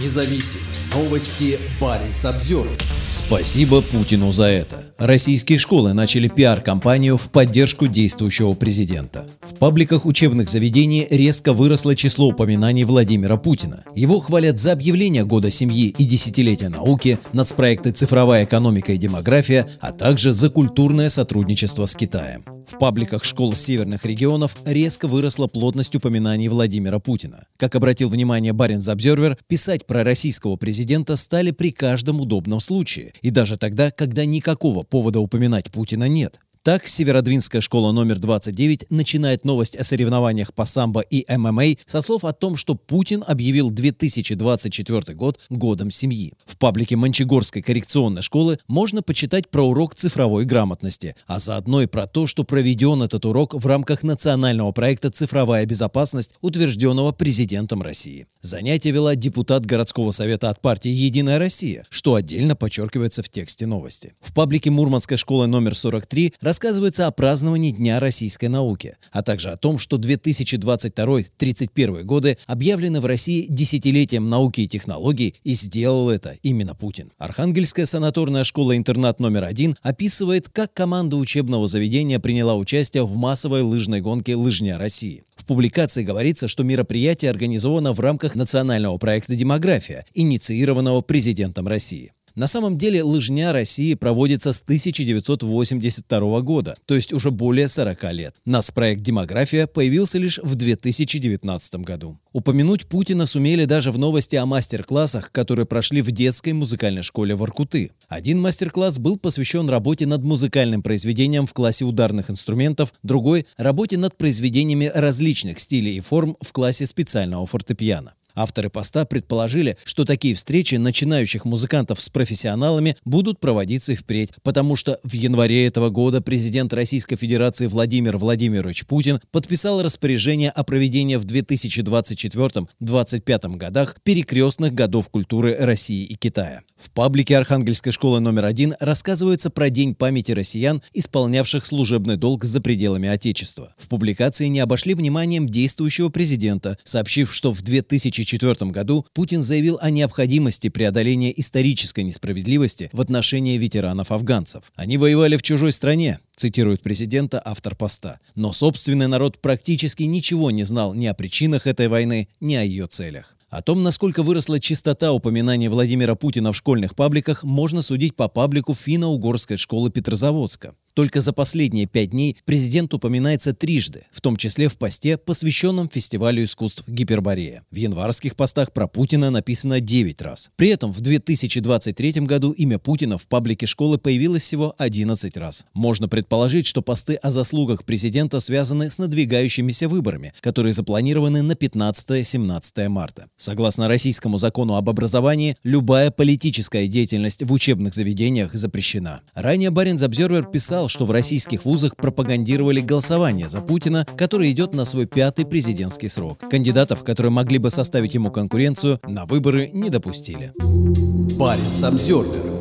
независим. Новости Баренц обзор. Спасибо Путину за это. Российские школы начали пиар-компанию в поддержку действующего президента. В пабликах учебных заведений резко выросло число упоминаний Владимира Путина. Его хвалят за объявление Года семьи и десятилетия науки, нацпроекты «Цифровая экономика и демография», а также за культурное сотрудничество с Китаем. В пабликах школ северных регионов резко выросла плотность упоминаний Владимира Путина. Как обратил внимание Баренц Обзервер, писать про российского президента стали при каждом удобном случае, и даже тогда, когда никакого повода упоминать Путина нет. Так, Северодвинская школа номер 29 начинает новость о соревнованиях по самбо и ММА со слов о том, что Путин объявил 2024 год годом семьи. В паблике Мончегорской коррекционной школы можно почитать про урок цифровой грамотности, а заодно и про то, что проведен этот урок в рамках национального проекта «Цифровая безопасность», утвержденного президентом России. Занятие вела депутат городского совета от партии «Единая Россия», что отдельно подчеркивается в тексте новости. В паблике Мурманской школы номер 43 рассказывается о праздновании Дня российской науки, а также о том, что 2022-31 годы объявлены в России десятилетием науки и технологий, и сделал это именно Путин. Архангельская санаторная школа-интернат номер один описывает, как команда учебного заведения приняла участие в массовой лыжной гонке «Лыжня России». В публикации говорится, что мероприятие организовано в рамках национального проекта «Демография», инициированного президентом России. На самом деле лыжня России проводится с 1982 года, то есть уже более 40 лет. Нацпроект «Демография» появился лишь в 2019 году. Упомянуть Путина сумели даже в новости о мастер-классах, которые прошли в детской музыкальной школе в Аркуты. Один мастер-класс был посвящен работе над музыкальным произведением в классе ударных инструментов, другой – работе над произведениями различных стилей и форм в классе специального фортепиано. Авторы поста предположили, что такие встречи начинающих музыкантов с профессионалами будут проводиться и впредь, потому что в январе этого года президент Российской Федерации Владимир Владимирович Путин подписал распоряжение о проведении в 2024-2025 годах перекрестных годов культуры России и Китая. В паблике Архангельской школы номер один рассказывается про День памяти россиян, исполнявших служебный долг за пределами Отечества. В публикации не обошли вниманием действующего президента, сообщив, что в 2000 2004 году Путин заявил о необходимости преодоления исторической несправедливости в отношении ветеранов-афганцев. Они воевали в чужой стране, цитирует президента автор поста. Но собственный народ практически ничего не знал ни о причинах этой войны, ни о ее целях. О том, насколько выросла частота упоминания Владимира Путина в школьных пабликах, можно судить по паблику финно-угорской школы Петрозаводска. Только за последние пять дней президент упоминается трижды, в том числе в посте, посвященном фестивалю искусств Гиперборея. В январских постах про Путина написано 9 раз. При этом в 2023 году имя Путина в паблике школы появилось всего 11 раз. Можно предположить, что посты о заслугах президента связаны с надвигающимися выборами, которые запланированы на 15-17 марта. Согласно российскому закону об образовании, любая политическая деятельность в учебных заведениях запрещена. Ранее Баринс Обзервер писал, сказал, что в российских вузах пропагандировали голосование за Путина, который идет на свой пятый президентский срок. Кандидатов, которые могли бы составить ему конкуренцию, на выборы не допустили. Парень Обзервер